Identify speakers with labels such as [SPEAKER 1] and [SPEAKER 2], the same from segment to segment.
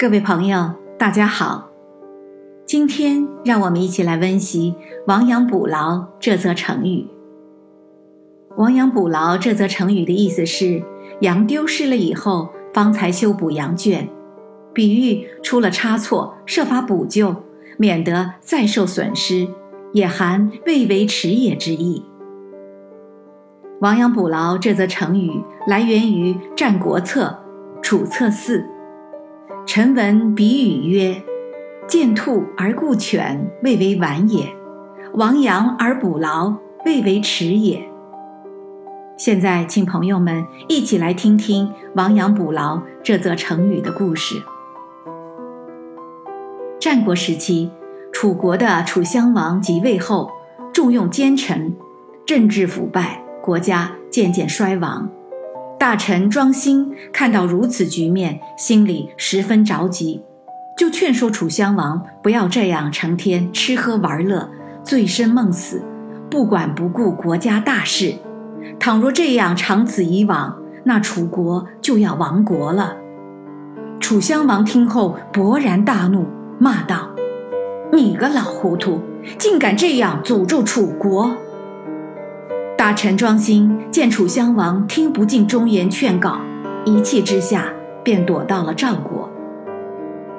[SPEAKER 1] 各位朋友，大家好。今天让我们一起来温习“亡羊补牢”这则成语。“亡羊补牢”这则成语的意思是，羊丢失了以后，方才修补羊圈，比喻出了差错，设法补救，免得再受损失，也含未为迟也之意。“亡羊补牢”这则成语来源于《战国策·楚策四》。臣闻比语曰：“见兔而顾犬，未为晚也；亡羊而补牢，未为迟也。”现在，请朋友们一起来听听“亡羊补牢”这则成语的故事。战国时期，楚国的楚襄王即位后，重用奸臣，政治腐败，国家渐渐衰亡。大臣庄辛看到如此局面，心里十分着急，就劝说楚襄王不要这样成天吃喝玩乐、醉生梦死，不管不顾国家大事。倘若这样长此以往，那楚国就要亡国了。楚襄王听后勃然大怒，骂道：“你个老糊涂，竟敢这样诅咒楚国！”大臣庄辛见楚襄王听不进忠言劝告，一气之下便躲到了赵国。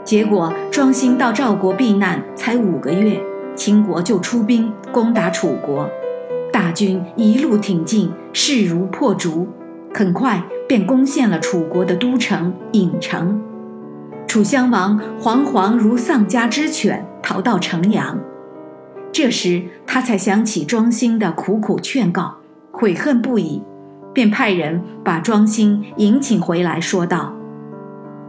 [SPEAKER 1] 结果庄辛到赵国避难才五个月，秦国就出兵攻打楚国，大军一路挺进，势如破竹，很快便攻陷了楚国的都城郢城。楚襄王惶惶如丧家之犬，逃到城阳。这时，他才想起庄辛的苦苦劝告，悔恨不已，便派人把庄辛迎请回来，说道：“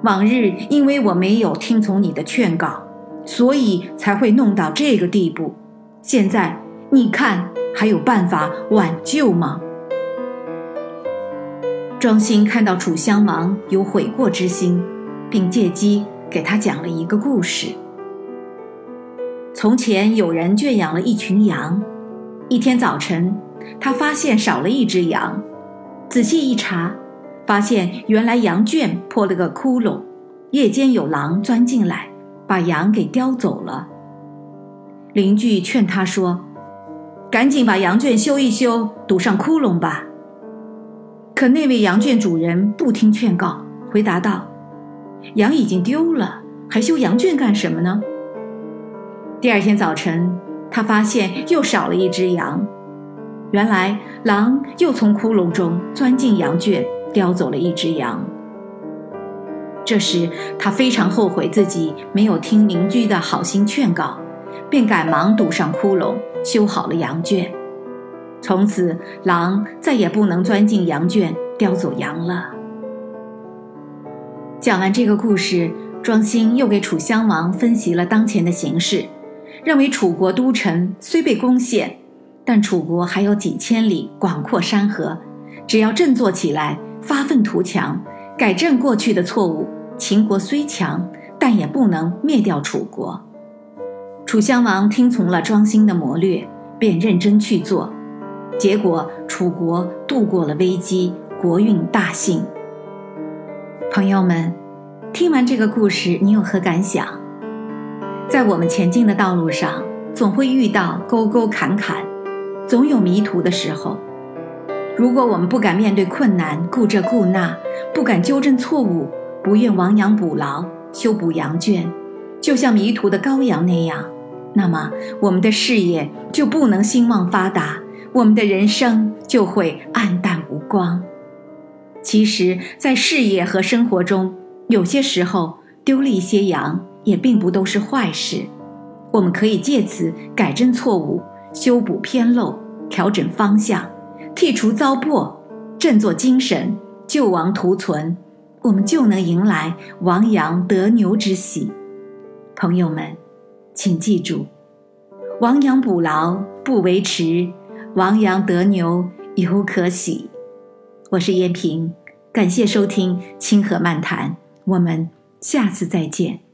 [SPEAKER 1] 往日因为我没有听从你的劝告，所以才会弄到这个地步。现在你看还有办法挽救吗？”庄辛看到楚襄王有悔过之心，并借机给他讲了一个故事。从前有人圈养了一群羊，一天早晨，他发现少了一只羊，仔细一查，发现原来羊圈破了个窟窿，夜间有狼钻进来，把羊给叼走了。邻居劝他说：“赶紧把羊圈修一修，堵上窟窿吧。”可那位羊圈主人不听劝告，回答道：“羊已经丢了，还修羊圈干什么呢？”第二天早晨，他发现又少了一只羊。原来狼又从窟窿中钻进羊圈，叼走了一只羊。这时，他非常后悔自己没有听邻居的好心劝告，便赶忙堵上窟窿，修好了羊圈。从此，狼再也不能钻进羊圈叼走羊了。讲完这个故事，庄辛又给楚襄王分析了当前的形势。认为楚国都城虽被攻陷，但楚国还有几千里广阔山河，只要振作起来，发愤图强，改正过去的错误，秦国虽强，但也不能灭掉楚国。楚襄王听从了庄辛的谋略，便认真去做，结果楚国度过了危机，国运大兴。朋友们，听完这个故事，你有何感想？在我们前进的道路上，总会遇到沟沟坎坎，总有迷途的时候。如果我们不敢面对困难，顾这顾那，不敢纠正错误，不愿亡羊补牢，修补羊圈，就像迷途的羔羊那样，那么我们的事业就不能兴旺发达，我们的人生就会黯淡无光。其实，在事业和生活中，有些时候丢了一些羊。也并不都是坏事，我们可以借此改正错误，修补偏漏，调整方向，剔除糟粕，振作精神，救亡图存，我们就能迎来亡羊得牛之喜。朋友们，请记住，亡羊补牢不为迟，亡羊得牛犹可喜。我是燕平，感谢收听清河漫谈，我们下次再见。